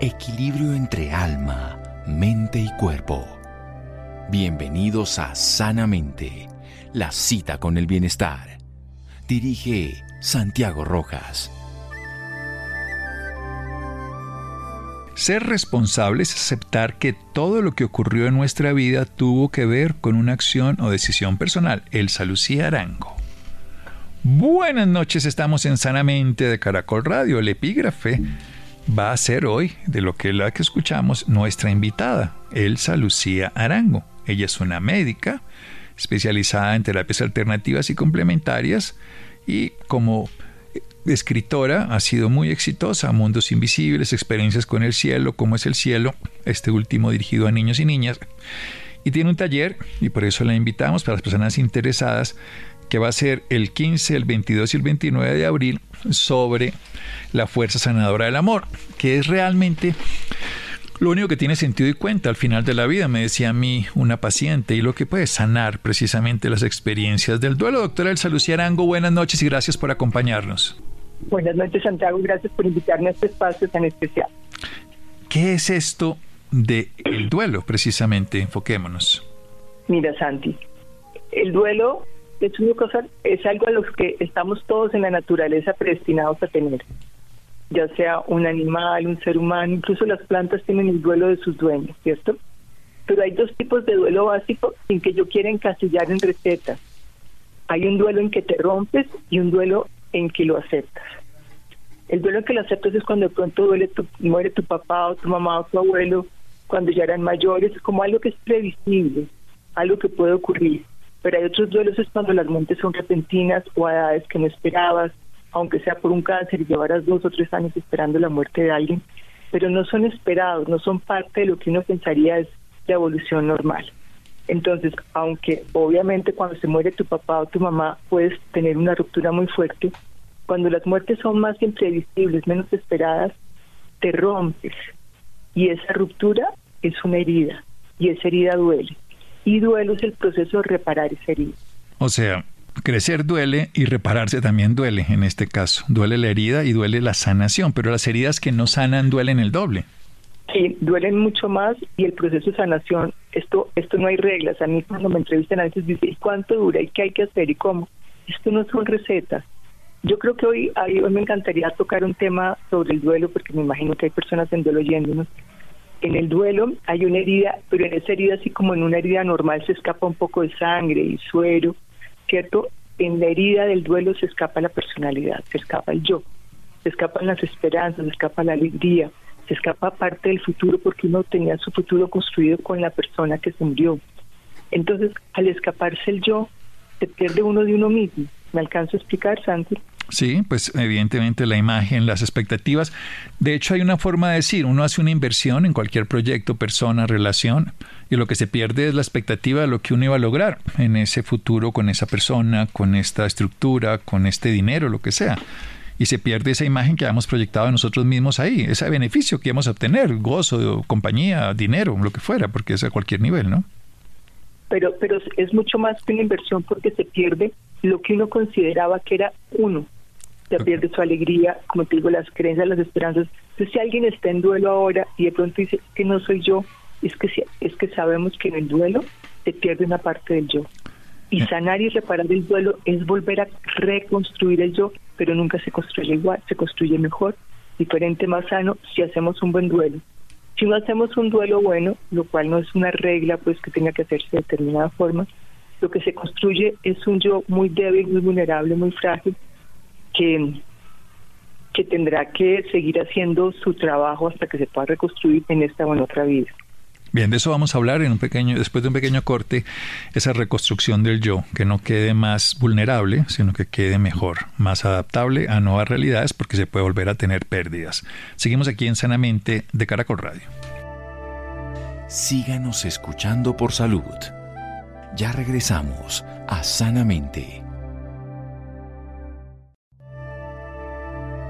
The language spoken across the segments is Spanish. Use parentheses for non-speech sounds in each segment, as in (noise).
equilibrio entre alma, mente y cuerpo. Bienvenidos a Sanamente, la cita con el bienestar. Dirige Santiago Rojas. Ser responsable es aceptar que todo lo que ocurrió en nuestra vida tuvo que ver con una acción o decisión personal. Elsa Lucía Arango. Buenas noches, estamos en Sanamente de Caracol Radio. El epígrafe va a ser hoy, de lo que la que escuchamos, nuestra invitada, Elsa Lucía Arango. Ella es una médica especializada en terapias alternativas y complementarias y como escritora ha sido muy exitosa, Mundos Invisibles, Experiencias con el Cielo, Cómo es el Cielo, este último dirigido a niños y niñas. Y tiene un taller, y por eso la invitamos para las personas interesadas, que va a ser el 15, el 22 y el 29 de abril sobre la fuerza sanadora del amor, que es realmente lo único que tiene sentido y cuenta al final de la vida, me decía a mí una paciente, y lo que puede sanar precisamente las experiencias del duelo. Doctora Elsa Lucía Arango, buenas noches y gracias por acompañarnos. Buenas noches, Santiago, gracias por invitarme a este espacio tan especial. ¿Qué es esto del el duelo, precisamente? Enfoquémonos. Mira, Santi, el duelo es una cosa, es algo a lo que estamos todos en la naturaleza predestinados a tener, ya sea un animal, un ser humano, incluso las plantas tienen el duelo de sus dueños, ¿cierto? Pero hay dos tipos de duelo básico sin que yo quiera encasillar en recetas. Hay un duelo en que te rompes y un duelo en que lo aceptas. El duelo en que lo aceptas es cuando de pronto duele tu, muere tu papá o tu mamá o tu abuelo, cuando ya eran mayores, como algo que es previsible, algo que puede ocurrir pero hay otros duelos es cuando las muertes son repentinas o a edades que no esperabas, aunque sea por un cáncer y llevaras dos o tres años esperando la muerte de alguien, pero no son esperados, no son parte de lo que uno pensaría es la evolución normal. Entonces, aunque obviamente cuando se muere tu papá o tu mamá puedes tener una ruptura muy fuerte, cuando las muertes son más imprevisibles, menos esperadas, te rompes. Y esa ruptura es una herida, y esa herida duele y duelo es el proceso de reparar esa herida. O sea, crecer duele y repararse también duele en este caso. Duele la herida y duele la sanación, pero las heridas que no sanan duelen el doble. Sí, duelen mucho más y el proceso de sanación, esto esto no hay reglas. A mí cuando me entrevistan a veces dicen, ¿cuánto dura y qué hay que hacer y cómo? Esto no son recetas. Yo creo que hoy, hoy me encantaría tocar un tema sobre el duelo porque me imagino que hay personas en duelo oyéndonos en el duelo hay una herida, pero en esa herida, así como en una herida normal, se escapa un poco de sangre y suero, ¿cierto? En la herida del duelo se escapa la personalidad, se escapa el yo, se escapan las esperanzas, se escapa la alegría, se escapa parte del futuro porque uno tenía su futuro construido con la persona que se murió. Entonces, al escaparse el yo, se pierde uno de uno mismo. ¿Me alcanzo a explicar, Santi? Sí, pues evidentemente la imagen, las expectativas. De hecho, hay una forma de decir, uno hace una inversión en cualquier proyecto, persona, relación, y lo que se pierde es la expectativa de lo que uno iba a lograr en ese futuro con esa persona, con esta estructura, con este dinero, lo que sea. Y se pierde esa imagen que hemos proyectado nosotros mismos ahí, ese beneficio que íbamos a obtener, gozo, compañía, dinero, lo que fuera, porque es a cualquier nivel, ¿no? Pero, pero es mucho más que una inversión porque se pierde lo que uno consideraba que era uno, se pierde su alegría, como te digo, las creencias, las esperanzas. Entonces, si alguien está en duelo ahora y de pronto dice que no soy yo, es que es que sabemos que en el duelo se pierde una parte del yo. Y sanar y reparar el duelo es volver a reconstruir el yo, pero nunca se construye igual, se construye mejor, diferente, más sano, si hacemos un buen duelo. Si no hacemos un duelo bueno, lo cual no es una regla pues que tenga que hacerse de determinada forma, lo que se construye es un yo muy débil, muy vulnerable, muy frágil, que, que tendrá que seguir haciendo su trabajo hasta que se pueda reconstruir en esta o en otra vida. Bien, de eso vamos a hablar en un pequeño, después de un pequeño corte, esa reconstrucción del yo, que no quede más vulnerable, sino que quede mejor, más adaptable a nuevas realidades, porque se puede volver a tener pérdidas. Seguimos aquí en Sanamente de Caracol Radio. Síganos escuchando por salud. Ya regresamos a Sanamente.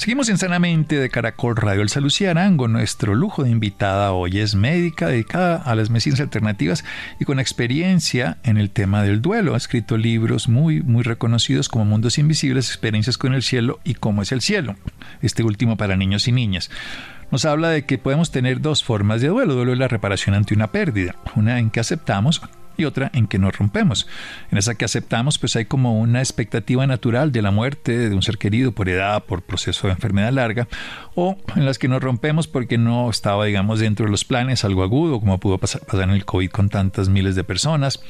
Seguimos en Sanamente de Caracol Radio. El Lucía Arango, nuestro lujo de invitada hoy, es médica dedicada a las medicinas alternativas y con experiencia en el tema del duelo. Ha escrito libros muy, muy reconocidos como Mundos Invisibles, Experiencias con el Cielo y Cómo es el Cielo. Este último para niños y niñas nos habla de que podemos tener dos formas de duelo. Duelo es la reparación ante una pérdida, una en que aceptamos y otra en que nos rompemos. En esa que aceptamos, pues hay como una expectativa natural de la muerte de un ser querido por edad, por proceso de enfermedad larga, o en las que nos rompemos porque no estaba, digamos, dentro de los planes algo agudo, como pudo pasar, en el COVID con tantas miles de personas,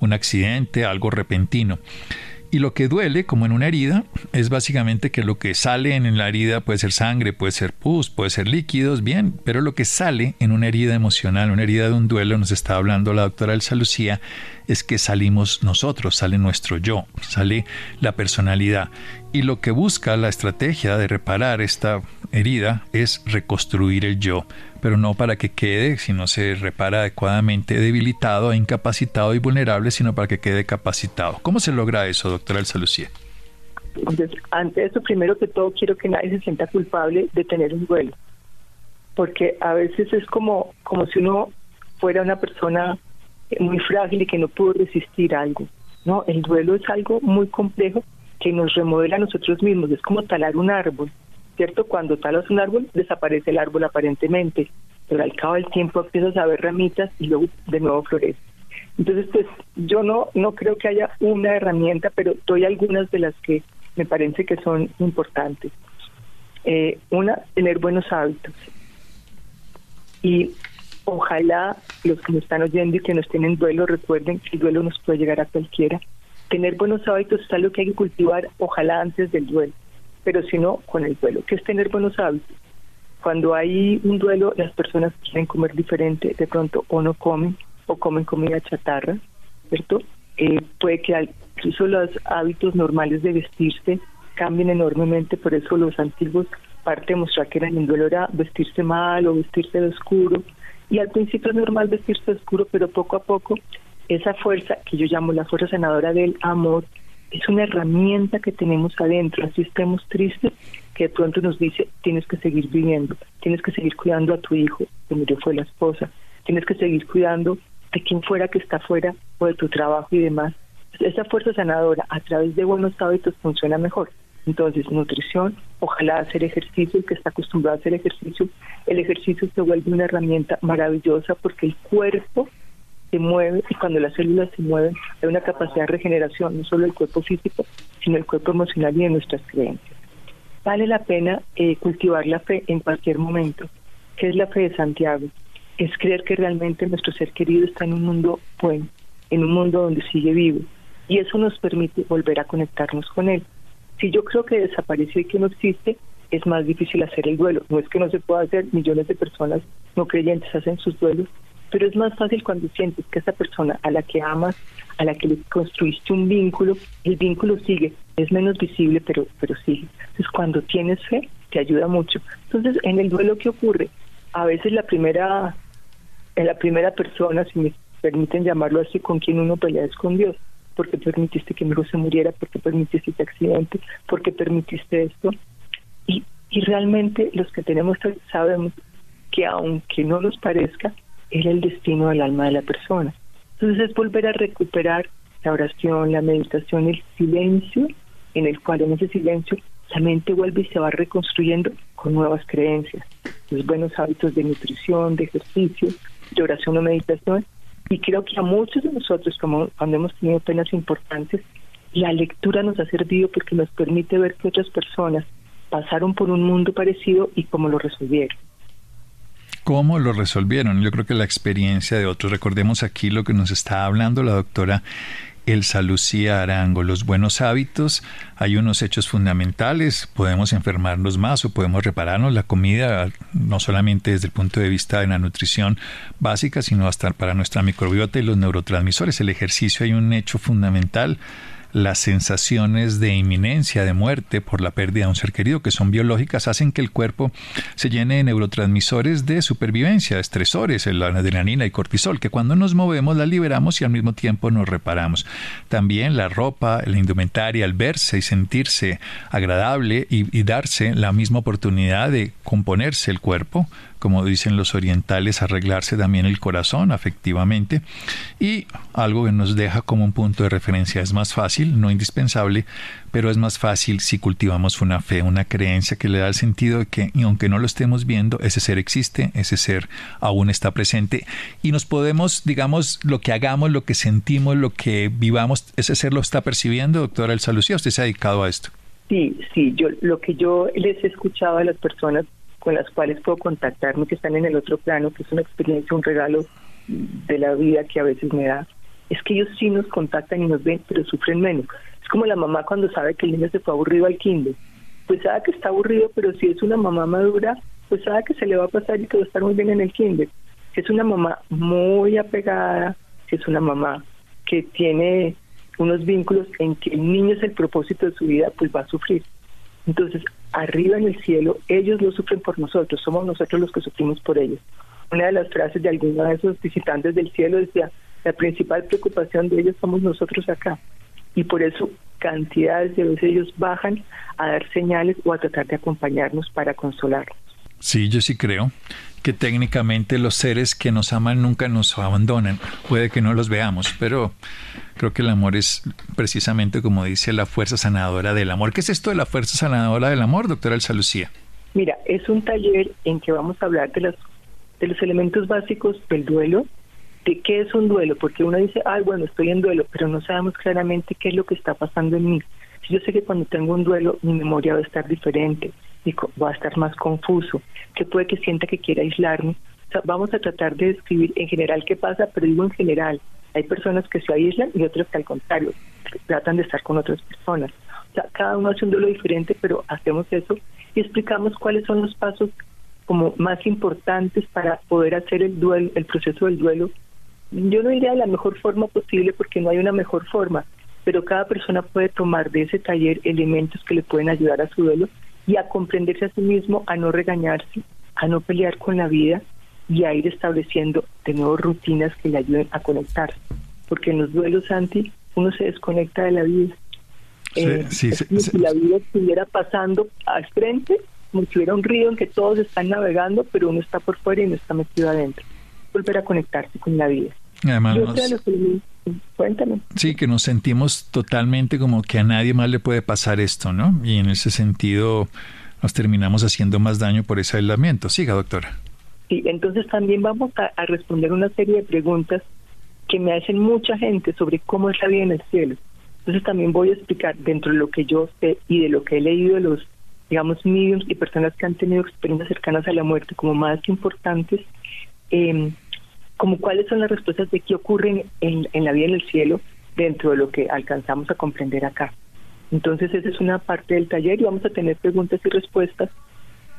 un accidente, algo repentino. Y lo que duele, como en una herida, es básicamente que lo que sale en la herida puede ser sangre, puede ser pus, puede ser líquidos, bien, pero lo que sale en una herida emocional, una herida de un duelo, nos está hablando la doctora Elsa Lucía, es que salimos nosotros, sale nuestro yo, sale la personalidad. Y lo que busca la estrategia de reparar esta herida es reconstruir el yo pero no para que quede, si no se repara adecuadamente, debilitado, incapacitado y vulnerable, sino para que quede capacitado. ¿Cómo se logra eso, doctora Elsa Lucía? Entonces, ante eso, primero que todo, quiero que nadie se sienta culpable de tener un duelo, porque a veces es como, como si uno fuera una persona muy frágil y que no pudo resistir algo. No, el duelo es algo muy complejo que nos remodela a nosotros mismos, es como talar un árbol. ¿cierto? Cuando talas un árbol, desaparece el árbol aparentemente, pero al cabo del tiempo empiezas a ver ramitas y luego de nuevo florece. Entonces, pues yo no, no creo que haya una herramienta, pero doy algunas de las que me parece que son importantes. Eh, una, tener buenos hábitos. Y ojalá los que nos están oyendo y que nos tienen duelo recuerden que el duelo nos puede llegar a cualquiera. Tener buenos hábitos es algo que hay que cultivar, ojalá antes del duelo pero si no, con el duelo, que es tener buenos hábitos. Cuando hay un duelo, las personas quieren comer diferente, de pronto o no comen, o comen comida chatarra, ¿cierto? Eh, puede que incluso los hábitos normales de vestirse cambien enormemente, por eso los antiguos parte mostrar que eran en duelo era vestirse mal o vestirse de oscuro, y al principio es normal vestirse de oscuro, pero poco a poco esa fuerza que yo llamo la fuerza sanadora del amor es una herramienta que tenemos adentro, así estemos tristes, que de pronto nos dice, tienes que seguir viviendo, tienes que seguir cuidando a tu hijo, que murió fue la esposa, tienes que seguir cuidando de quien fuera que está fuera o de tu trabajo y demás. Esa fuerza sanadora a través de buenos hábitos funciona mejor. Entonces, nutrición, ojalá hacer ejercicio, el que está acostumbrado a hacer ejercicio, el ejercicio se vuelve una herramienta maravillosa porque el cuerpo se mueve y cuando las células se mueven hay una capacidad de regeneración, no solo del cuerpo físico, sino del cuerpo emocional y de nuestras creencias. Vale la pena eh, cultivar la fe en cualquier momento. ¿Qué es la fe de Santiago? Es creer que realmente nuestro ser querido está en un mundo bueno, en un mundo donde sigue vivo. Y eso nos permite volver a conectarnos con él. Si yo creo que desapareció y que no existe, es más difícil hacer el duelo. No es que no se pueda hacer, millones de personas no creyentes hacen sus duelos, pero es más fácil cuando sientes que esa persona a la que amas, a la que le construiste un vínculo, el vínculo sigue, es menos visible, pero, pero sigue. Entonces, cuando tienes fe, te ayuda mucho. Entonces, en el duelo, ¿qué ocurre? A veces la primera, la primera persona, si me permiten llamarlo así, con quien uno pelea es con Dios. porque permitiste que mi hijo se muriera? porque permitiste este accidente? porque permitiste esto? Y, y realmente los que tenemos sabemos que aunque no nos parezca, era el destino del alma de la persona. Entonces es volver a recuperar la oración, la meditación, el silencio, en el cual en ese silencio la mente vuelve y se va reconstruyendo con nuevas creencias, los buenos hábitos de nutrición, de ejercicio, de oración o meditación. Y creo que a muchos de nosotros, como cuando hemos tenido penas importantes, la lectura nos ha servido porque nos permite ver que otras personas pasaron por un mundo parecido y cómo lo resolvieron cómo lo resolvieron. Yo creo que la experiencia de otros, recordemos aquí lo que nos está hablando la doctora Elsa Lucía Arango. Los buenos hábitos, hay unos hechos fundamentales, podemos enfermarnos más o podemos repararnos. La comida, no solamente desde el punto de vista de la nutrición básica, sino hasta para nuestra microbiota y los neurotransmisores. El ejercicio hay un hecho fundamental las sensaciones de inminencia de muerte por la pérdida de un ser querido, que son biológicas, hacen que el cuerpo se llene de neurotransmisores de supervivencia, estresores, la adrenalina y cortisol, que cuando nos movemos la liberamos y al mismo tiempo nos reparamos. También la ropa, la indumentaria, al verse y sentirse agradable y darse la misma oportunidad de componerse el cuerpo, como dicen los orientales, arreglarse también el corazón afectivamente y algo que nos deja como un punto de referencia. Es más fácil, no indispensable, pero es más fácil si cultivamos una fe, una creencia que le da el sentido de que, aunque no lo estemos viendo, ese ser existe, ese ser aún está presente y nos podemos, digamos, lo que hagamos, lo que sentimos, lo que vivamos, ese ser lo está percibiendo, doctora Elsa Lucía, usted se ha dedicado a esto. Sí, sí, yo lo que yo les he escuchado a las personas con las cuales puedo contactarme, que están en el otro plano, que es una experiencia, un regalo de la vida que a veces me da, es que ellos sí nos contactan y nos ven, pero sufren menos. Es como la mamá cuando sabe que el niño se fue aburrido al kinder. Pues sabe que está aburrido, pero si es una mamá madura, pues sabe que se le va a pasar y que va a estar muy bien en el kinder. Si es una mamá muy apegada, si es una mamá que tiene unos vínculos en que el niño es el propósito de su vida, pues va a sufrir. Entonces, arriba en el cielo, ellos lo sufren por nosotros, somos nosotros los que sufrimos por ellos. Una de las frases de alguno de esos visitantes del cielo decía, la principal preocupación de ellos somos nosotros acá. Y por eso cantidades de veces ellos bajan a dar señales o a tratar de acompañarnos para consolarnos. Sí, yo sí creo que técnicamente los seres que nos aman nunca nos abandonan. Puede que no los veamos, pero creo que el amor es precisamente como dice la fuerza sanadora del amor. ¿Qué es esto de la fuerza sanadora del amor, doctora Elsa Lucía? Mira, es un taller en que vamos a hablar de, las, de los elementos básicos del duelo, de qué es un duelo, porque uno dice, ay, bueno, estoy en duelo, pero no sabemos claramente qué es lo que está pasando en mí. Yo sé que cuando tengo un duelo, mi memoria va a estar diferente, y va a estar más confuso, que puede que sienta que quiera aislarme. vamos a tratar de describir en general qué pasa, pero digo en general, hay personas que se aíslan y otras que al contrario, tratan de estar con otras personas. Cada uno hace un duelo diferente, pero hacemos eso y explicamos cuáles son los pasos como más importantes para poder hacer el duelo, el proceso del duelo. Yo no diría de la mejor forma posible porque no hay una mejor forma, pero cada persona puede tomar de ese taller elementos que le pueden ayudar a su duelo y a comprenderse a sí mismo, a no regañarse, a no pelear con la vida y a ir estableciendo de nuevo rutinas que le ayuden a conectarse. Porque en los duelos anti uno se desconecta de la vida. Eh, si la vida estuviera pasando al frente, como si hubiera un río en que todos están navegando, pero uno está por fuera y no está metido adentro. Volver a conectarse con la vida. Además, Cuéntame. Sí, que nos sentimos totalmente como que a nadie más le puede pasar esto, ¿no? Y en ese sentido nos terminamos haciendo más daño por ese aislamiento. Siga, doctora. Sí, entonces también vamos a, a responder una serie de preguntas que me hacen mucha gente sobre cómo es la vida en el cielo. Entonces también voy a explicar dentro de lo que yo sé y de lo que he leído de los, digamos, mediums y personas que han tenido experiencias cercanas a la muerte como más importantes, eh, como cuáles son las respuestas de qué ocurre en, en la vida en el cielo dentro de lo que alcanzamos a comprender acá. Entonces esa es una parte del taller y vamos a tener preguntas y respuestas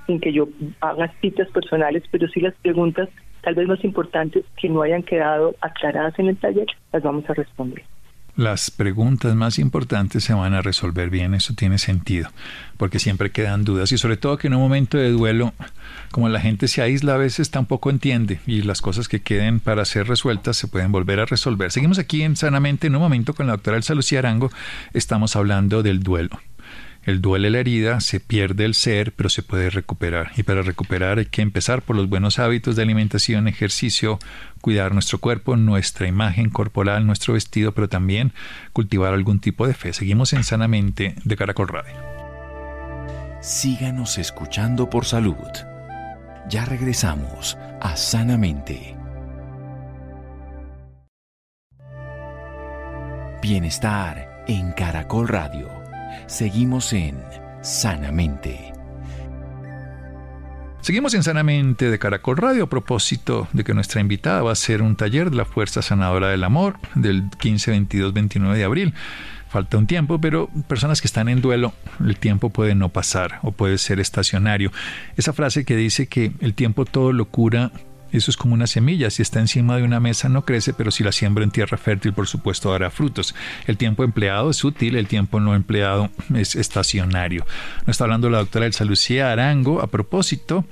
sin que yo haga citas personales, pero sí las preguntas tal vez más importantes que no hayan quedado aclaradas en el taller, las vamos a responder las preguntas más importantes se van a resolver bien, eso tiene sentido, porque siempre quedan dudas y sobre todo que en un momento de duelo, como la gente se aísla a veces tampoco entiende y las cosas que queden para ser resueltas se pueden volver a resolver. Seguimos aquí en Sanamente en un momento con la doctora Elsa Lucía Arango, estamos hablando del duelo. El duele la herida, se pierde el ser, pero se puede recuperar. Y para recuperar hay que empezar por los buenos hábitos de alimentación, ejercicio, cuidar nuestro cuerpo, nuestra imagen corporal, nuestro vestido, pero también cultivar algún tipo de fe. Seguimos en Sanamente de Caracol Radio. Síganos escuchando por salud. Ya regresamos a Sanamente. Bienestar en Caracol Radio. Seguimos en Sanamente. Seguimos en Sanamente de Caracol Radio a propósito de que nuestra invitada va a ser un taller de la Fuerza Sanadora del Amor del 15, 22, 29 de abril. Falta un tiempo, pero personas que están en duelo, el tiempo puede no pasar o puede ser estacionario. Esa frase que dice que el tiempo todo lo cura Eso es como una semilla. Si está encima de una mesa no crece, pero si la siembro en tierra fértil, por supuesto, dará frutos. El tiempo empleado es útil, el tiempo no empleado es estacionario. Nos está hablando la doctora Elsa Lucía Arango a propósito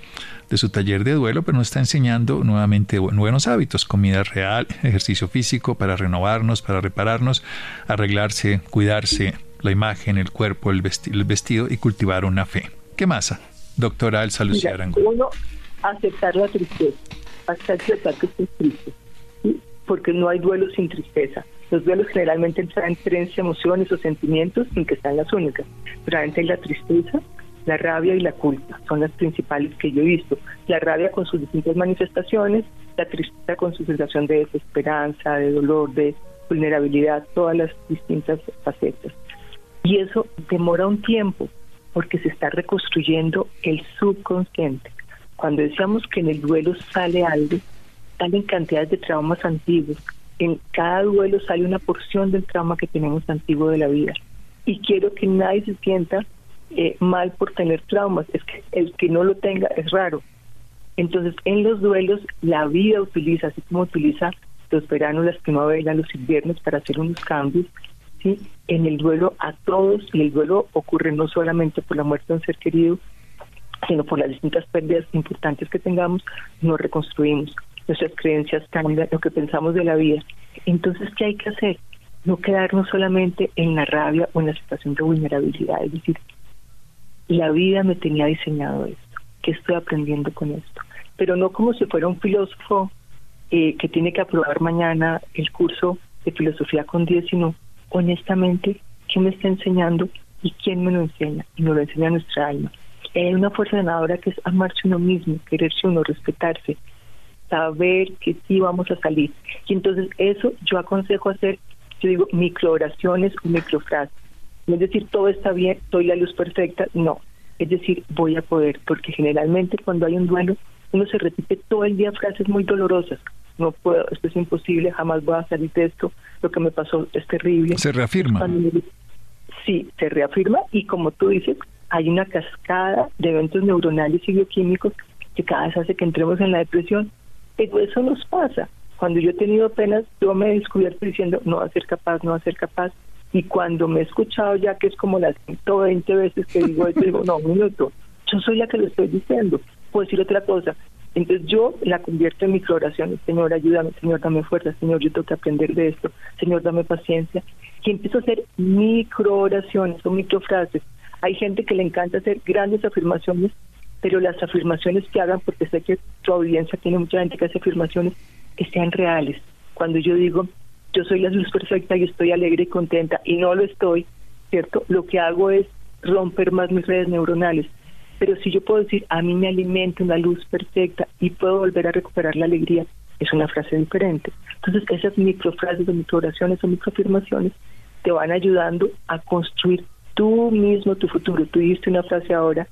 de su taller de duelo, pero nos está enseñando nuevamente buenos hábitos, comida real, ejercicio físico para renovarnos, para repararnos, arreglarse, cuidarse, la imagen, el cuerpo, el, vestido y cultivar una fe. ¿Qué más, doctora Elsa Lucía Arango? Uno, aceptar la tristeza, aceptar que estoy triste, porque no hay duelo sin tristeza. Los duelos generalmente traen tres emociones o sentimientos sin que sean las únicas, pero hay la tristeza, la rabia y la culpa son las principales que yo he visto. La rabia con sus distintas manifestaciones, la tristeza con su sensación de desesperanza, de dolor, de vulnerabilidad, todas las distintas facetas. Y eso demora un tiempo porque se está reconstruyendo el subconsciente. Cuando decíamos que en el duelo sale algo, salen cantidades de traumas antiguos. En cada duelo sale una porción del trauma que tenemos antiguo de la vida. Y quiero que nadie se sienta eh, mal por tener traumas, es que el que no lo tenga es raro. Entonces, en los duelos, la vida utiliza, así como utiliza los veranos, las primaveras, los inviernos para hacer unos cambios, ¿sí? en el duelo a todos, y el duelo ocurre no solamente por la muerte de un ser querido, sino por las distintas pérdidas importantes que tengamos, nos reconstruimos. Nuestras creencias cambian, lo que pensamos de la vida. Entonces, ¿qué hay que hacer? No quedarnos solamente en la rabia o en la situación de vulnerabilidad, es decir, la vida me tenía diseñado esto, que estoy aprendiendo con esto, pero no como si fuera un filósofo eh, que tiene que aprobar mañana el curso de filosofía con 10, sino honestamente, ¿qué me está enseñando y quién me lo enseña? Y nos lo enseña nuestra alma. Hay una fuerza ganadora que es amarse uno mismo, quererse uno, respetarse, saber que sí vamos a salir. Y entonces eso yo aconsejo hacer, yo digo, microoraciones o microfrases no es decir, todo está bien, soy la luz perfecta, no. Es decir, voy a poder, porque generalmente cuando hay un duelo, uno se repite todo el día frases muy dolorosas. No puedo, esto es imposible, jamás voy a salir de esto, lo que me pasó es terrible. Se reafirma. Sí, se reafirma y como tú dices, hay una cascada de eventos neuronales y bioquímicos que cada vez hace que entremos en la depresión. Eso nos pasa. Cuando yo he tenido penas, yo me he descubierto diciendo, no va a ser capaz, no va a ser capaz, y cuando me he escuchado ya que es como las 120 veces que digo esto, digo, no, un minuto, yo soy la que lo estoy diciendo, puedo decir otra cosa. Entonces yo la convierto en microoraciones, Señor, ayúdame, Señor, dame fuerza, Señor, yo tengo que aprender de esto, Señor, dame paciencia. Y empiezo a hacer microoraciones o microfrases. Hay gente que le encanta hacer grandes afirmaciones, pero las afirmaciones que hagan, porque sé que tu audiencia tiene mucha gente que hace afirmaciones, que sean reales. Cuando yo digo, yo soy la luz perfecta y estoy alegre y contenta y no lo estoy, ¿cierto? Lo que hago es romper más mis redes neuronales. Pero si yo puedo decir, a mí me alimenta una luz perfecta y puedo volver a recuperar la alegría, es una frase diferente. Entonces, esas microfrases o microoraciones o microafirmaciones te van ayudando a construir tú mismo tu futuro. Tú dijiste una frase ahora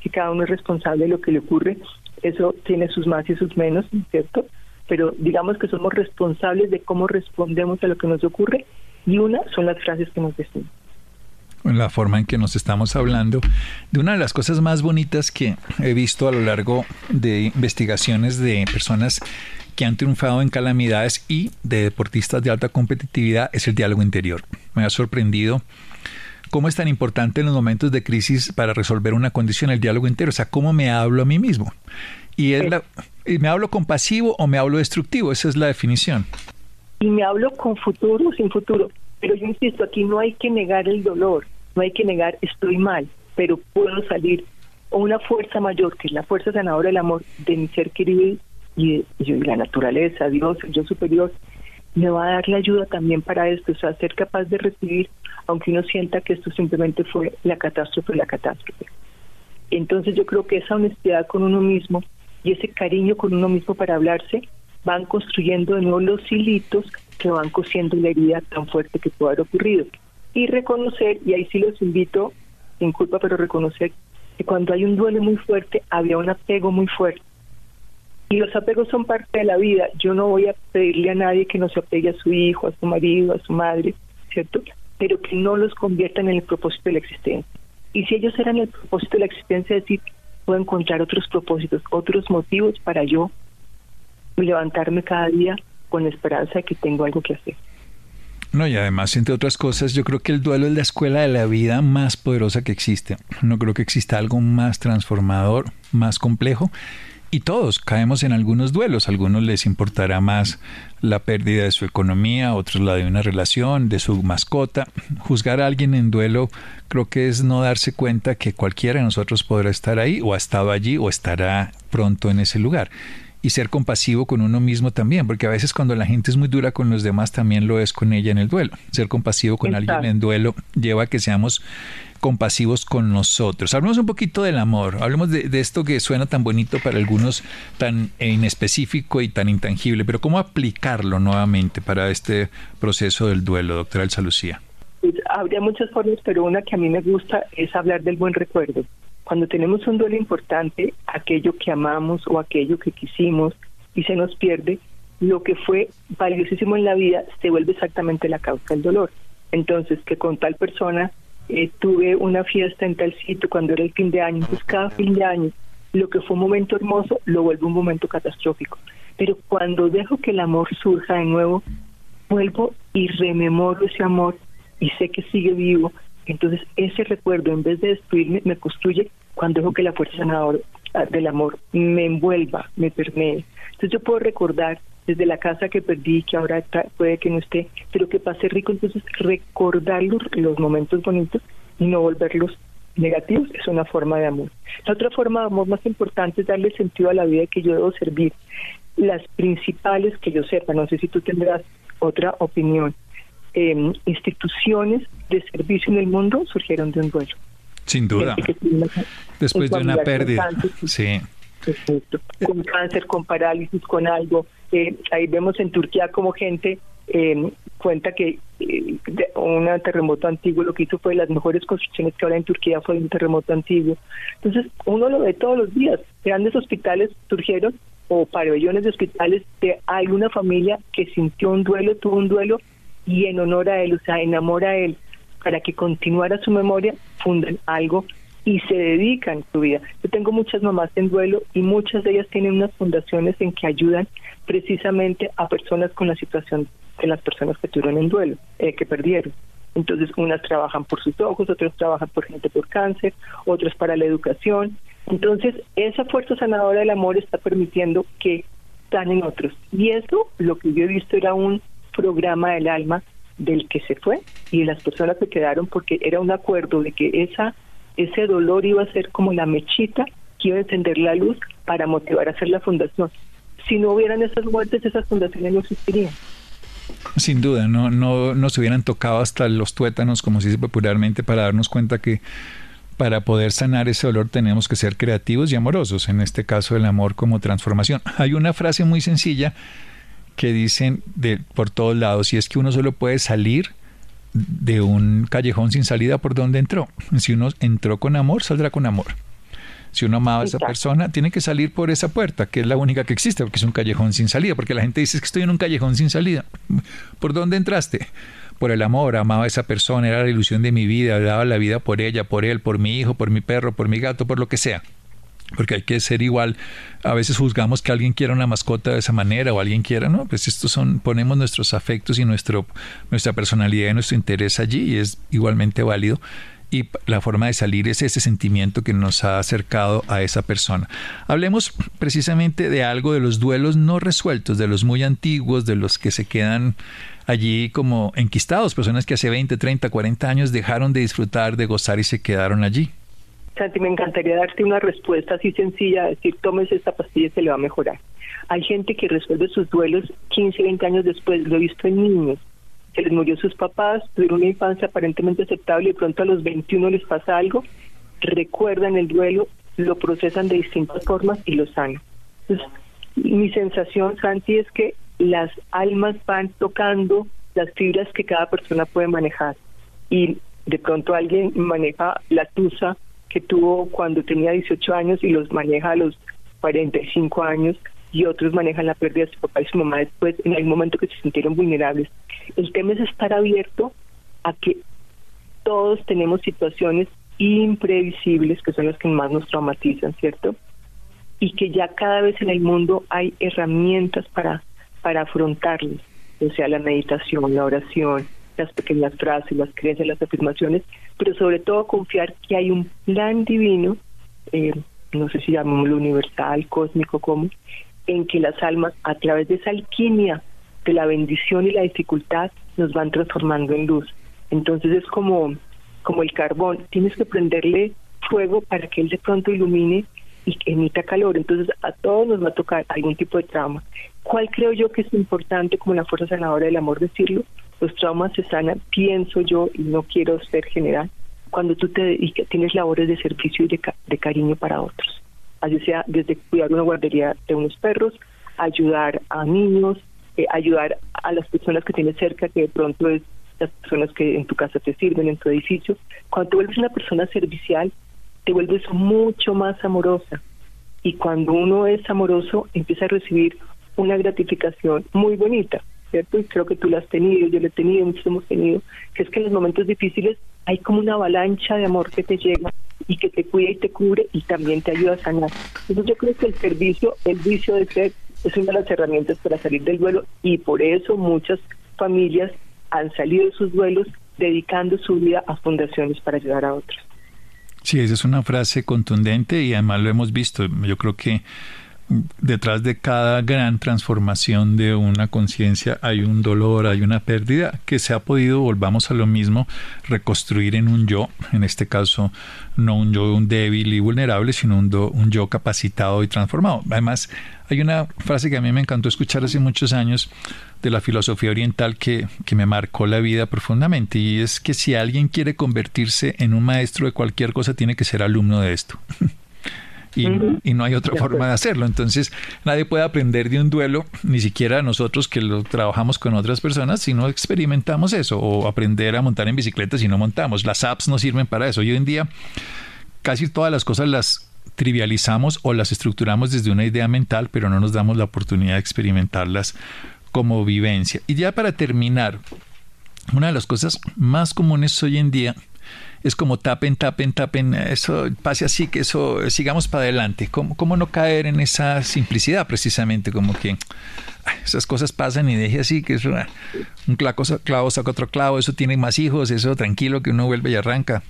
que cada uno es responsable de lo que le ocurre. Eso tiene sus más y sus menos, ¿cierto? pero digamos que somos responsables de cómo respondemos a lo que nos ocurre y una son las frases que nos decimos. La forma en que nos estamos hablando de una de las cosas más bonitas que he visto a lo largo de investigaciones de personas que han triunfado en calamidades y de deportistas de alta competitividad es el diálogo interior. Me ha sorprendido cómo es tan importante en los momentos de crisis para resolver una condición el diálogo interior, o sea, cómo me hablo a mí mismo. Y es la, ¿Me hablo compasivo o me hablo destructivo? Esa es la definición. Y me hablo con futuro o sin futuro. Pero yo insisto, aquí no hay que negar el dolor, no hay que negar estoy mal, pero puedo salir. O una fuerza mayor, que es la fuerza sanadora del amor de mi ser querido y, de, la naturaleza, Dios, el yo superior, me va a dar la ayuda también para esto, o sea, ser capaz de recibir, aunque uno sienta que esto simplemente fue la catástrofe, la catástrofe. Entonces yo creo que esa honestidad con uno mismo y ese cariño con uno mismo para hablarse, van construyendo de nuevo los hilitos que van cosiendo la herida tan fuerte que puede haber ocurrido. Y reconocer, y ahí sí los invito, sin culpa, pero reconocer que cuando hay un duelo muy fuerte, había un apego muy fuerte. Y los apegos son parte de la vida. Yo no voy a pedirle a nadie que no se apegue a su hijo, a su marido, a su madre, ¿cierto? Pero que no los conviertan en el propósito de la existencia. Y si ellos eran el propósito de la existencia, es decir, puedo encontrar otros propósitos, otros motivos para yo levantarme cada día con la esperanza de que tengo algo que hacer. No, y además, entre otras cosas, yo creo que el duelo es la escuela de la vida más poderosa que existe. No creo que exista algo más transformador, más complejo. Y todos caemos en algunos duelos. A algunos les importará más la pérdida de su economía, otros la de una relación, de su mascota. Juzgar a alguien en duelo creo que es no darse cuenta que cualquiera de nosotros podrá estar ahí o ha estado allí o estará pronto en ese lugar y ser compasivo con uno mismo también, porque a veces cuando la gente es muy dura con los demás también lo es con ella en el duelo. Ser compasivo con alguien en duelo lleva a que seamos compasivos con nosotros. Hablemos un poquito del amor, hablemos de, de, esto que suena tan bonito para algunos, tan inespecífico y tan intangible, pero ¿cómo aplicarlo nuevamente para este proceso del duelo, doctora Elsa Lucía? Pues, habría muchas formas, pero una que a mí me gusta es hablar del buen recuerdo. Cuando tenemos un duelo importante, aquello que amamos o aquello que quisimos y se nos pierde, lo que fue valiosísimo en la vida se vuelve exactamente la causa del dolor. Entonces, que con tal persona eh, tuve una fiesta en tal sitio cuando era el fin de año, entonces cada fin de año lo que fue un momento hermoso lo vuelve un momento catastrófico. Pero cuando dejo que el amor surja de nuevo, vuelvo y rememoro ese amor y sé que sigue vivo entonces, ese recuerdo, en vez de destruirme, me construye cuando dejo que la fuerza sanadora ah, del amor me envuelva, me permee. Entonces, yo puedo recordar desde la casa que perdí, que ahora puede que no esté, pero que pase rico, entonces recordar los, los momentos bonitos y no volverlos negativos es una forma de amor. La otra forma de amor más importante es darle sentido a la vida que yo debo servir. Las principales que yo sepa, no sé si tú tendrás otra opinión, eh, instituciones de servicio en el mundo surgieron de un duelo. Sin duda. Después de una pérdida. sí. Con cáncer, con parálisis, con algo. Eh, ahí vemos en Turquía como gente eh, cuenta que eh, un terremoto antiguo lo que hizo fue las mejores construcciones que ahora en Turquía fue un terremoto antiguo. Entonces, uno lo ve todos los días. Grandes hospitales surgieron o pabellones de hospitales de alguna familia que sintió un duelo, tuvo un duelo y en honor a él, o sea, en amor a él, para que continuara su memoria, fundan algo y se dedican su vida. Yo tengo muchas mamás en duelo y muchas de ellas tienen unas fundaciones en que ayudan precisamente a personas con la situación de las personas que tuvieron en duelo, eh, que perdieron. Entonces, unas trabajan por sus ojos, otras trabajan por gente por cáncer, otras para la educación. Entonces, esa fuerza sanadora del amor está permitiendo que están en otros. Y eso, lo que yo he visto era un programa del alma del que se fue y de las personas que quedaron porque era un acuerdo de que esa ese dolor iba a ser como la mechita que iba a encender la luz para motivar a hacer la fundación. Si no hubieran esas muertes, esas fundaciones no existirían. Sin duda, no, no nos hubieran tocado hasta los tuétanos, como se dice popularmente, para darnos cuenta que para poder sanar ese dolor tenemos que ser creativos y amorosos, en este caso el amor como transformación. Hay una frase muy sencilla que dicen de, por todos lados, y es que uno solo puede salir de un callejón sin salida por donde entró. Si uno entró con amor, saldrá con amor. Si uno amaba a esa persona, tiene que salir por esa puerta, que es la única que existe, porque es un callejón sin salida, porque la gente dice que estoy en un callejón sin salida. (laughs) ¿Por dónde entraste? Por el amor, amaba a esa persona, era la ilusión de mi vida, daba la vida por ella, por él, por mi hijo, por mi perro, por mi gato, por lo que sea porque hay que ser igual. A veces juzgamos que alguien quiera una mascota de esa manera o alguien quiera, ¿no? Pues estos son, ponemos nuestros afectos y nuestro, nuestra personalidad y nuestro interés allí y es igualmente válido. Y la forma de salir es ese sentimiento que nos ha acercado a esa persona. Hablemos precisamente de algo de los duelos no resueltos, de los muy antiguos, de los que se quedan allí como enquistados, personas que hace 20, 30, 40 años dejaron de disfrutar, de gozar y se quedaron allí. Santi, me encantaría darte una respuesta así sencilla, decir, tomes esta pastilla y se le va a mejorar. Hay gente que resuelve sus duelos 15, 20 años después, lo he visto en niños, se les murió sus papás, tuvieron una infancia aparentemente aceptable y pronto a los 21 les pasa algo, recuerdan el duelo, lo procesan de distintas formas y lo sanan. Entonces, mi sensación, Santi, es que las almas van tocando las fibras que cada persona puede manejar y de pronto alguien maneja la tusa que tuvo cuando tenía 18 años y los maneja a los 45 años y otros manejan la pérdida de su papá y su mamá después en algún momento que se sintieron vulnerables. El tema es estar abierto a que todos tenemos situaciones imprevisibles que son las que más nos traumatizan, ¿cierto? y que ya cada vez en el mundo hay herramientas para, para afrontarlos, o sea, la meditación, la oración, las pequeñas frases, las creencias, las afirmaciones, pero sobre todo confiar que hay un plan divino, eh, no sé si llamémoslo universal, cósmico, como, en que las almas, a través de esa alquimia de la bendición y la dificultad, nos van transformando en luz. Entonces es como, como el carbón, tienes que prenderle fuego para que él de pronto ilumine y emita calor. Entonces a todos nos va a tocar algún tipo de trauma. ¿Cuál creo yo que es importante como la fuerza sanadora del amor decirlo? Los traumas se sanan, pienso yo, y no quiero ser general, cuando tú te tienes labores de servicio y de, cariño para otros. Así sea desde cuidar una guardería de unos perros, ayudar a niños, eh, ayudar a las personas que tienes cerca, que de pronto es las personas que en tu casa te sirven, en tu edificio. Cuando te vuelves una persona servicial, te vuelves mucho más amorosa. Y cuando uno es amoroso, empieza a recibir una gratificación muy bonita, ¿cierto? Y creo que tú la has tenido, yo la he tenido, muchos hemos tenido, que es que en los momentos difíciles hay como una avalancha de amor que te llega y que te cuida y te cubre y también te ayuda a sanar. Entonces yo creo que el servicio, el vicio de ser, es una de las herramientas para salir del duelo y por eso muchas familias han salido de sus duelos dedicando su vida a fundaciones para ayudar a otros. Sí, esa es una frase contundente y además lo hemos visto. Yo creo que detrás de cada gran transformación de una conciencia hay un dolor, hay una pérdida que se ha podido, volvamos a lo mismo, reconstruir en un yo, en este caso no un yo un débil y vulnerable, sino un, un yo capacitado y transformado. Además, hay una frase que a mí me encantó escuchar hace muchos años de la filosofía oriental que, que me marcó la vida profundamente y es que si alguien quiere convertirse en un maestro de cualquier cosa, tiene que ser alumno de esto. (laughs) y, no hay otra forma de hacerlo. Entonces, nadie puede aprender de un duelo, ni siquiera nosotros que lo trabajamos con otras personas, si no experimentamos eso, o aprender a montar en bicicleta si no montamos. Las apps no sirven para eso. Hoy en día, casi todas las cosas las trivializamos o las estructuramos desde una idea mental, pero no nos damos la oportunidad de experimentarlas como vivencia. Y ya para terminar, una de las cosas más comunes hoy en día es como tapen, tapen, tapen, eso pase así, que eso sigamos para adelante. ¿Cómo, cómo no caer en esa simplicidad precisamente? Como que esas cosas pasan y deje así, que es un clavo, clavo saca otro clavo, eso tiene más hijos, eso tranquilo que uno vuelve y arranca.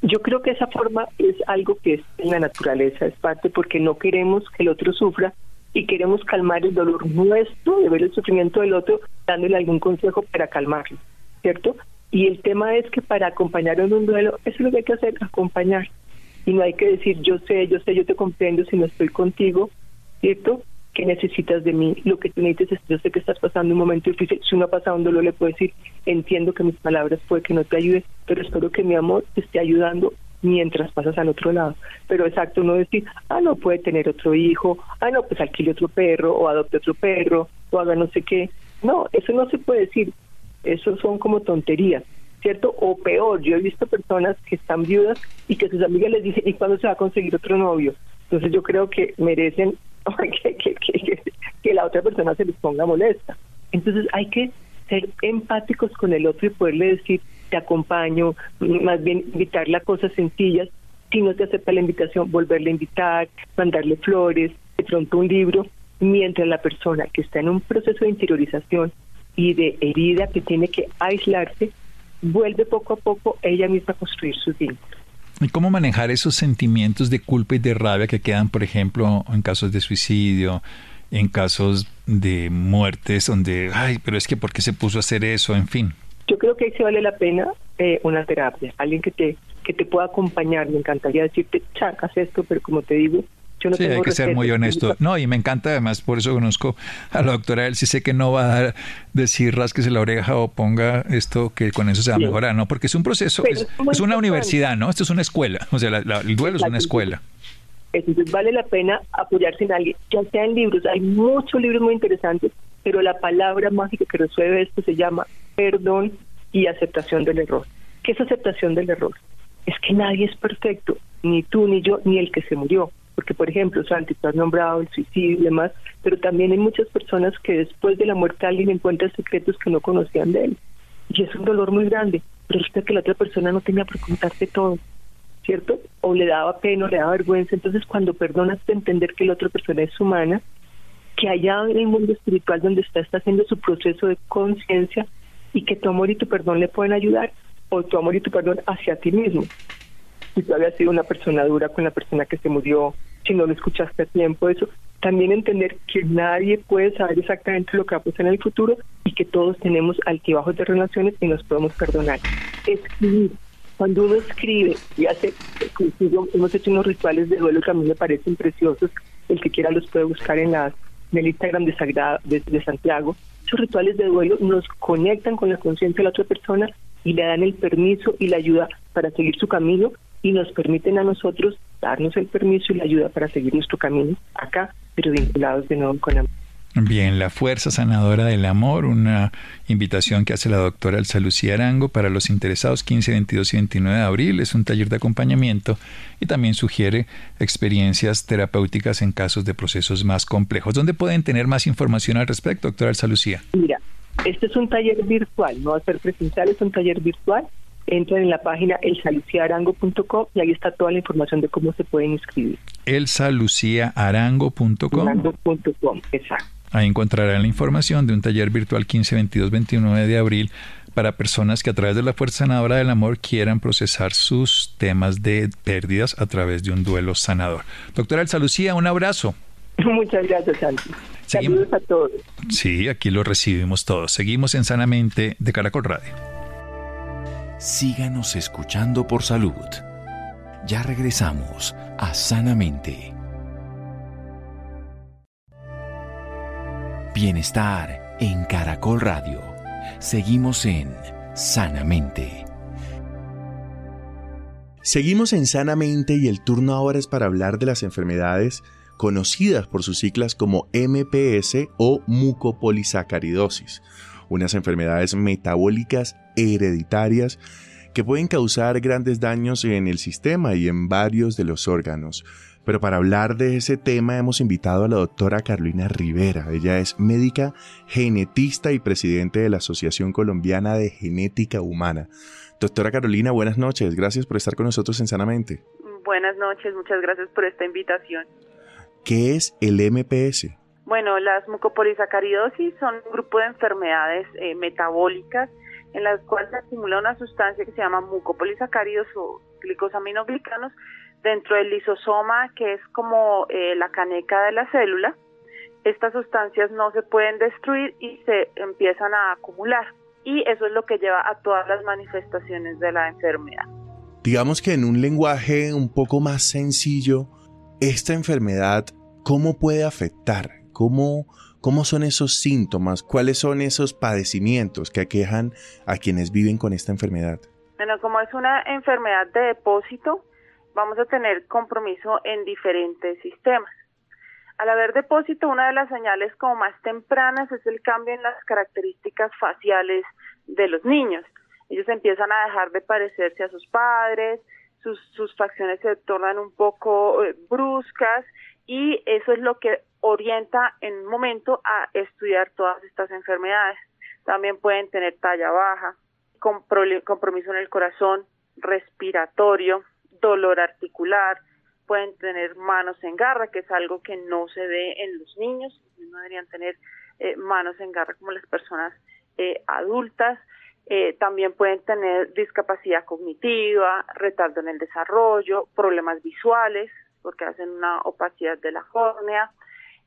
Yo creo que esa forma es algo que es en la naturaleza, es parte porque no queremos que el otro sufra y queremos calmar el dolor nuestro de ver el sufrimiento del otro, dándole algún consejo para calmarlo, ¿cierto? Y el tema es que para acompañar en un duelo, eso es lo que hay que hacer, acompañar. Y no hay que decir, yo sé, yo sé, yo te comprendo si no estoy contigo, ¿cierto? ¿Qué necesitas de mí? Lo que tú necesitas es, yo sé que estás pasando un momento difícil. Si uno ha pasado un dolor, le puedo decir, entiendo que mis palabras puede que no te ayuden, pero espero que mi amor te esté ayudando mientras pasas al otro lado. Pero exacto, no decir, ah, no, puede tener otro hijo, ah, no, pues alquile otro perro, o adopte otro perro, o haga no sé qué. No, eso no se puede decir. Eso son como tonterías, ¿cierto? O peor, yo he visto personas que están viudas y que sus amigas les dicen, ¿y cuándo se va a conseguir otro novio? Entonces yo creo que merecen (laughs) que, la otra persona se les ponga molesta. Entonces hay que ser empáticos con el otro y poderle decir, te acompaño, más bien invitarle a cosas sencillas. Si no te acepta la invitación, volverle a invitar, mandarle flores, de pronto un libro, mientras la persona que está en un proceso de interiorización y de herida que tiene que aislarse, vuelve poco a poco ella misma a construir sus vínculos. ¿Y cómo manejar esos sentimientos de culpa y de rabia que quedan, por ejemplo, en casos de suicidio, en casos de muertes, donde, ay, pero es que ¿por qué se puso a hacer eso? En fin. Yo creo que ahí se vale la pena eh, una terapia, alguien que te que te pueda acompañar. Me encantaría decirte, chacas esto, pero como te digo, sí, hay que ser muy honesto. No, y me encanta además, por eso conozco a la doctora él sí sé que no va a decir rasquese la oreja o ponga esto que con eso se va a mejorar, ¿no? Porque es un proceso, es, una universidad, ¿no? Esto es una escuela, o sea, el duelo es una escuela. Entonces vale la pena apoyarse en alguien, ya sea en libros, hay muchos libros muy interesantes, pero la palabra mágica que resuelve esto se llama perdón y aceptación del error. ¿Qué es aceptación del error? Es que nadie es perfecto, ni tú, ni yo, ni el que se murió porque por ejemplo, Santi, tú has nombrado el suicidio y demás, pero también hay muchas personas que después de la muerte alguien encuentra secretos que no conocían de él. Y es un dolor muy grande, pero resulta que la otra persona no tenía por contarte todo. ¿cierto? O le daba pena, o le daba vergüenza. Entonces, cuando perdonas, de entender que la otra persona es humana, que allá en el mundo espiritual donde está, está haciendo su proceso de conciencia y que tu amor y tu perdón le pueden ayudar, o tu amor y tu perdón hacia ti mismo. Si tú habías sido una persona dura con la persona que se murió, si no lo escuchaste a tiempo, eso, también entender que nadie puede saber exactamente lo que va a pasar en el futuro y que todos tenemos altibajos de relaciones y nos podemos perdonar. Escribir. Cuando uno escribe y hace, hemos hecho unos rituales de duelo que a mí me parecen preciosos, el que quiera los puede buscar en, la, en el Instagram de, Sagrada, de, de Santiago. Esos rituales de duelo nos conectan con la conciencia de la otra persona y le dan el permiso y la ayuda para seguir su camino y nos permiten a nosotros darnos el permiso y la ayuda para seguir nuestro camino acá, pero vinculados de nuevo con amor. Bien, la fuerza sanadora del amor, una invitación que hace la doctora Elsa Lucía Arango para los interesados 15, 22 y 29 de abril. Es un taller de acompañamiento y también sugiere experiencias terapéuticas en casos de procesos más complejos. ¿Dónde pueden tener más información al respecto, doctora Elsa Lucía? Mira, este es un taller virtual, no va a ser presencial, es un taller virtual entran en la página elsaluciaarango.com y ahí está toda la información de cómo se pueden inscribir. elsaluciaarango.com. Exacto. Ahí encontrarán la información de un taller virtual 15, 22, 29 de abril para personas que a través de la fuerza sanadora del amor quieran procesar sus temas de pérdidas a través de un duelo sanador. Doctora Elsa Lucía, un abrazo. (laughs) Muchas gracias, Santi. Saludos a todos. Sí, aquí lo recibimos todos. Seguimos en Sanamente de Caracol Radio síganos escuchando por salud. Ya regresamos a Sanamente. Bienestar en Caracol Radio. Seguimos en Sanamente. Seguimos en Sanamente y el turno ahora es para hablar de las enfermedades conocidas por sus siglas como MPS o mucopolisacaridosis unas enfermedades metabólicas hereditarias que pueden causar grandes daños en el sistema y en varios de los órganos. Pero para hablar de ese tema hemos invitado a la doctora Carolina Rivera. Ella es médica, genetista y presidente de la Asociación Colombiana de Genética Humana. Doctora Carolina, buenas noches. Gracias por estar con nosotros en Sanamente. Buenas noches, muchas gracias por esta invitación. ¿Qué es el MPS? Bueno, las mucopolisacaridosis son un grupo de enfermedades eh, metabólicas en las cuales se acumula una sustancia que se llama mucopolisacáridos o glicosaminoglicanos dentro del lisosoma, que es como eh, la caneca de la célula. Estas sustancias no se pueden destruir y se empiezan a acumular. Y eso es lo que lleva a todas las manifestaciones de la enfermedad. Digamos que en un lenguaje un poco más sencillo, esta enfermedad, ¿cómo puede afectar? ¿Cómo, ¿Cómo son esos síntomas? ¿Cuáles son esos padecimientos que aquejan a quienes viven con esta enfermedad? Bueno, como es una enfermedad de depósito, vamos a tener compromiso en diferentes sistemas. Al haber depósito, una de las señales como más tempranas es el cambio en las características faciales de los niños. Ellos empiezan a dejar de parecerse a sus padres, sus, facciones se tornan un poco eh, bruscas y eso es lo que orienta en un momento a estudiar todas estas enfermedades. También pueden tener talla baja, compromiso en el corazón, respiratorio, dolor articular, pueden tener manos en garra, que es algo que no se ve en los niños, no deberían tener eh, manos en garra como las personas eh, adultas, eh, también pueden tener discapacidad cognitiva, retardo en el desarrollo, problemas visuales, porque hacen una opacidad de la córnea.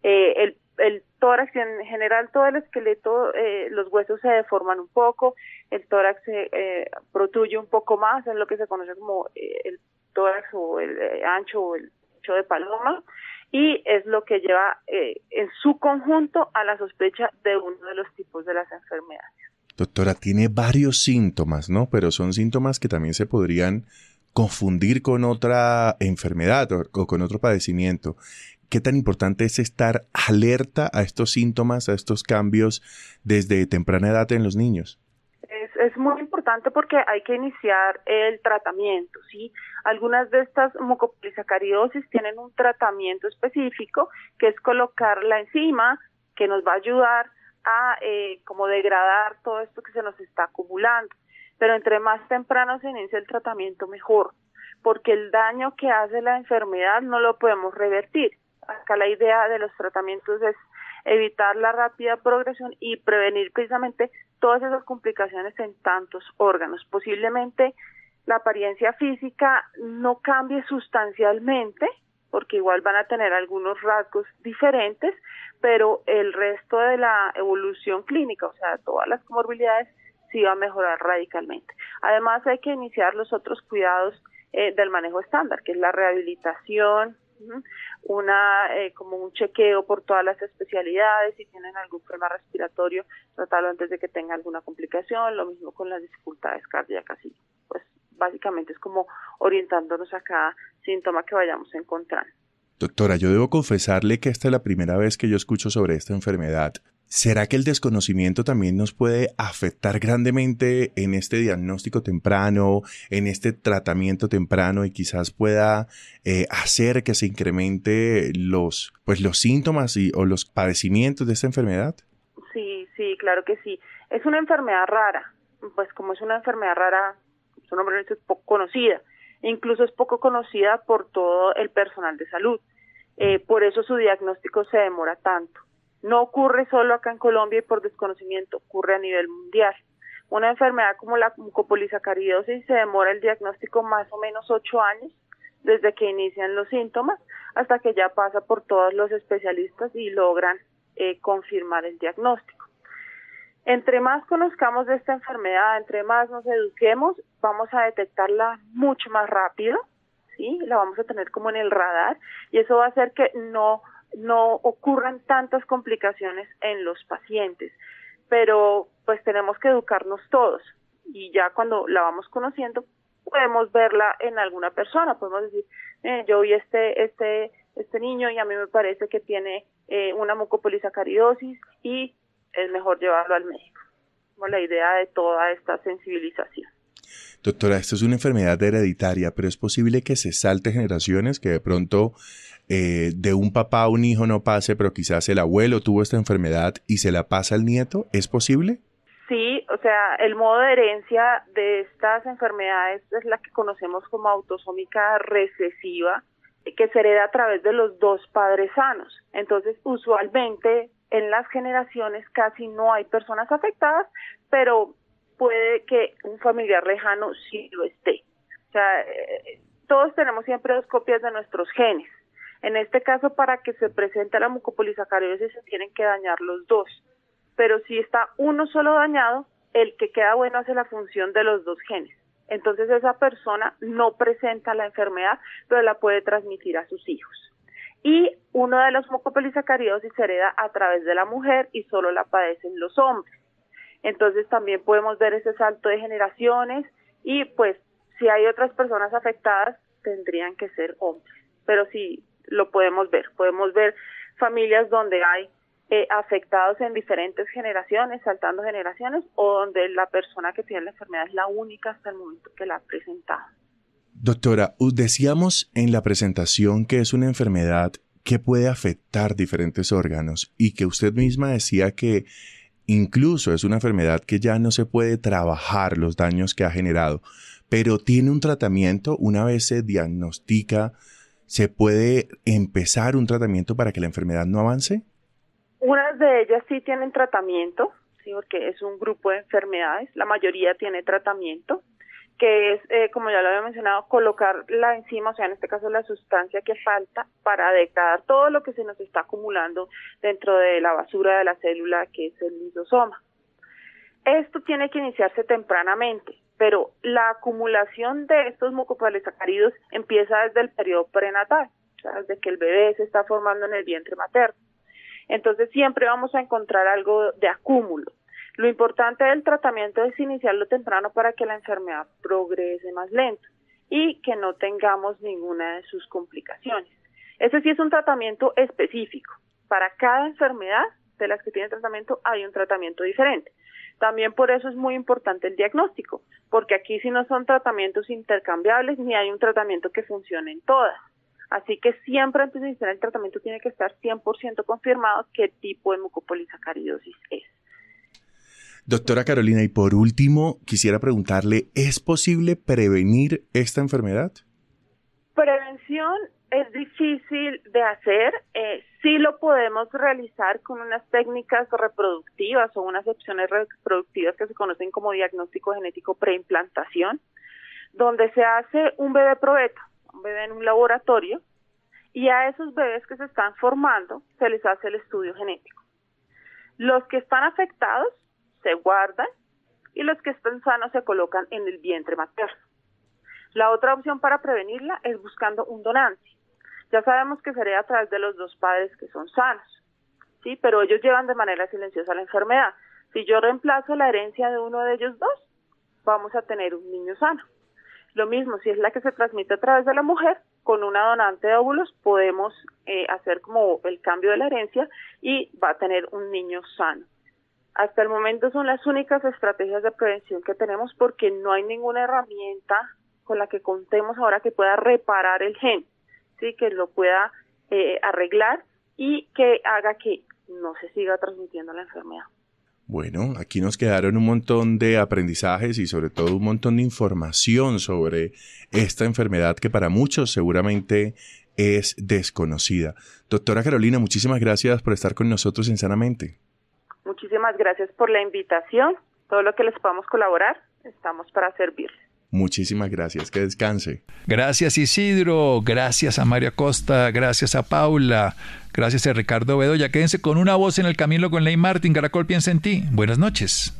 Eh, el, el tórax en general, todo el esqueleto, eh, los huesos se deforman un poco, el tórax se eh, protruye un poco más, es lo que se conoce como eh, el tórax o el ancho o el ancho de paloma, y es lo que lleva en su conjunto a la sospecha de uno de los tipos de las enfermedades. Doctora, tiene varios síntomas, ¿no? Pero son síntomas que también se podrían confundir con otra enfermedad o, con otro padecimiento. ¿Qué tan importante es estar alerta a estos síntomas, a estos cambios desde temprana edad en los niños? Es, muy importante porque hay que iniciar el tratamiento, ¿sí? Algunas de estas mucopolisacaridosis tienen un tratamiento específico que es colocar la enzima que nos va a ayudar a eh, como degradar todo esto que se nos está acumulando pero entre más temprano se inicia el tratamiento mejor, porque el daño que hace la enfermedad no lo podemos revertir. Acá la idea de los tratamientos es evitar la rápida progresión y prevenir precisamente todas esas complicaciones en tantos órganos. Posiblemente la apariencia física no cambie sustancialmente, porque igual van a tener algunos rasgos diferentes, pero el resto de la evolución clínica, o sea, todas las comorbilidades, sí va a mejorar radicalmente. Además, hay que iniciar los otros cuidados eh, del manejo estándar, que es la rehabilitación, una eh, como un chequeo por todas las especialidades, si tienen algún problema respiratorio, tratarlo antes de que tenga alguna complicación, lo mismo con las dificultades cardíacas y pues básicamente es como orientándonos a cada síntoma que vayamos encontrando. Doctora, yo debo confesarle que esta es la primera vez que yo escucho sobre esta enfermedad. ¿Será que el desconocimiento también nos puede afectar grandemente en este diagnóstico temprano, en este tratamiento temprano y quizás pueda eh, hacer que se incremente los, pues, los síntomas y, o los padecimientos de esta enfermedad? Sí, sí, claro que sí. Es una enfermedad rara. Pues como es una enfermedad rara, su nombre es poco conocida. Incluso es poco conocida por todo el personal de salud. Eh, por eso su diagnóstico se demora tanto. No ocurre solo acá en Colombia y por desconocimiento, ocurre a nivel mundial. Una enfermedad como la mucopolisacaridosis se demora el diagnóstico más o menos ocho años desde que inician los síntomas hasta que ya pasa por todos los especialistas y logran eh, confirmar el diagnóstico. Entre más conozcamos de esta enfermedad, entre más nos eduquemos, vamos a detectarla mucho más rápido, ¿sí? La vamos a tener como en el radar y eso va a hacer que no no ocurran tantas complicaciones en los pacientes. Pero pues tenemos que educarnos todos y ya cuando la vamos conociendo podemos verla en alguna persona, podemos decir, eh, yo vi este este este niño y a mí me parece que tiene eh, una mucopolisacaridosis y es mejor llevarlo al médico. Como la idea de toda esta sensibilización. Doctora, esto es una enfermedad hereditaria, pero es posible que se salte generaciones, que de pronto eh, de un papá a un hijo no pase, pero quizás el abuelo tuvo esta enfermedad y se la pasa al nieto. ¿Es posible? Sí, o sea, el modo de herencia de estas enfermedades es la que conocemos como autosómica recesiva, que se hereda a través de los dos padres sanos. Entonces, usualmente en las generaciones casi no hay personas afectadas, pero puede que un familiar lejano sí lo esté. O sea, eh, todos tenemos siempre dos copias de nuestros genes. En este caso, para que se presente la mucopolisacaridosis se tienen que dañar los dos. Pero si está uno solo dañado, el que queda bueno hace la función de los dos genes. Entonces esa persona no presenta la enfermedad, pero la puede transmitir a sus hijos. Y uno de los mucopolisacaridosis se hereda a través de la mujer y solo la padecen los hombres. Entonces también podemos ver ese salto de generaciones y pues si hay otras personas afectadas tendrían que ser hombres. Pero si lo podemos ver. Podemos ver familias donde hay eh, afectados en diferentes generaciones, saltando generaciones, o donde la persona que tiene la enfermedad es la única hasta el momento que la ha presentado. Doctora, decíamos en la presentación que es una enfermedad que puede afectar diferentes órganos y que usted misma decía que incluso es una enfermedad que ya no se puede trabajar los daños que ha generado, pero tiene un tratamiento una vez se diagnostica ¿Se puede empezar un tratamiento para que la enfermedad no avance? Unas de ellas sí tienen tratamiento, sí, porque es un grupo de enfermedades, la mayoría tiene tratamiento, que es, eh, como ya lo había mencionado, colocar la enzima, o sea, en este caso la sustancia que falta para degradar todo lo que se nos está acumulando dentro de la basura de la célula que es el lisosoma. Esto tiene que iniciarse tempranamente, pero la acumulación de estos mucopolisacáridos empieza desde el periodo prenatal, o sea, desde que el bebé se está formando en el vientre materno. Entonces siempre vamos a encontrar algo de acúmulo. Lo importante del tratamiento es iniciarlo temprano para que la enfermedad progrese más lento y que no tengamos ninguna de sus complicaciones. Ese sí es un tratamiento específico. Para cada enfermedad de las que tiene tratamiento hay un tratamiento diferente. También por eso es muy importante el diagnóstico, porque aquí si no son tratamientos intercambiables ni hay un tratamiento que funcione en todas. Así que siempre antes de iniciar el tratamiento tiene que estar 100% confirmado qué tipo de mucopolisacaridosis es. Doctora Carolina, y por último, quisiera preguntarle, ¿es posible prevenir esta enfermedad? Prevención es difícil de hacer, eh, sí lo podemos realizar con unas técnicas reproductivas o unas opciones reproductivas que se conocen como diagnóstico genético preimplantación, donde se hace un bebé probeta, un bebé en un laboratorio, y a esos bebés que se están formando se les hace el estudio genético. Los que están afectados se guardan y los que están sanos se colocan en el vientre materno. La otra opción para prevenirla es buscando un donante. Ya sabemos que sería a través de los dos padres que son sanos, ¿sí? Pero ellos llevan de manera silenciosa la enfermedad. Si yo reemplazo la herencia de uno de ellos dos, vamos a tener un niño sano. Lo mismo, si es la que se transmite a través de la mujer, con una donante de óvulos podemos eh, hacer como el cambio de la herencia y va a tener un niño sano. Hasta el momento son las únicas estrategias de prevención que tenemos porque no hay ninguna herramienta con la que contemos ahora que pueda reparar el gen, sí, que lo pueda eh, arreglar y que haga que no se siga transmitiendo la enfermedad. Bueno, aquí nos quedaron un montón de aprendizajes y sobre todo un montón de información sobre esta enfermedad que para muchos seguramente es desconocida. Doctora Carolina, muchísimas gracias por estar con nosotros en Sanamente. Muchísimas gracias por la invitación. Todo lo que les podamos colaborar, estamos para servirles. Muchísimas gracias, que descanse. Gracias Isidro, gracias a María Costa, gracias a Paula, gracias a Ricardo Bedoya. Quédense con una voz en el camino con Ley Martín. Caracol piensa en ti. Buenas noches.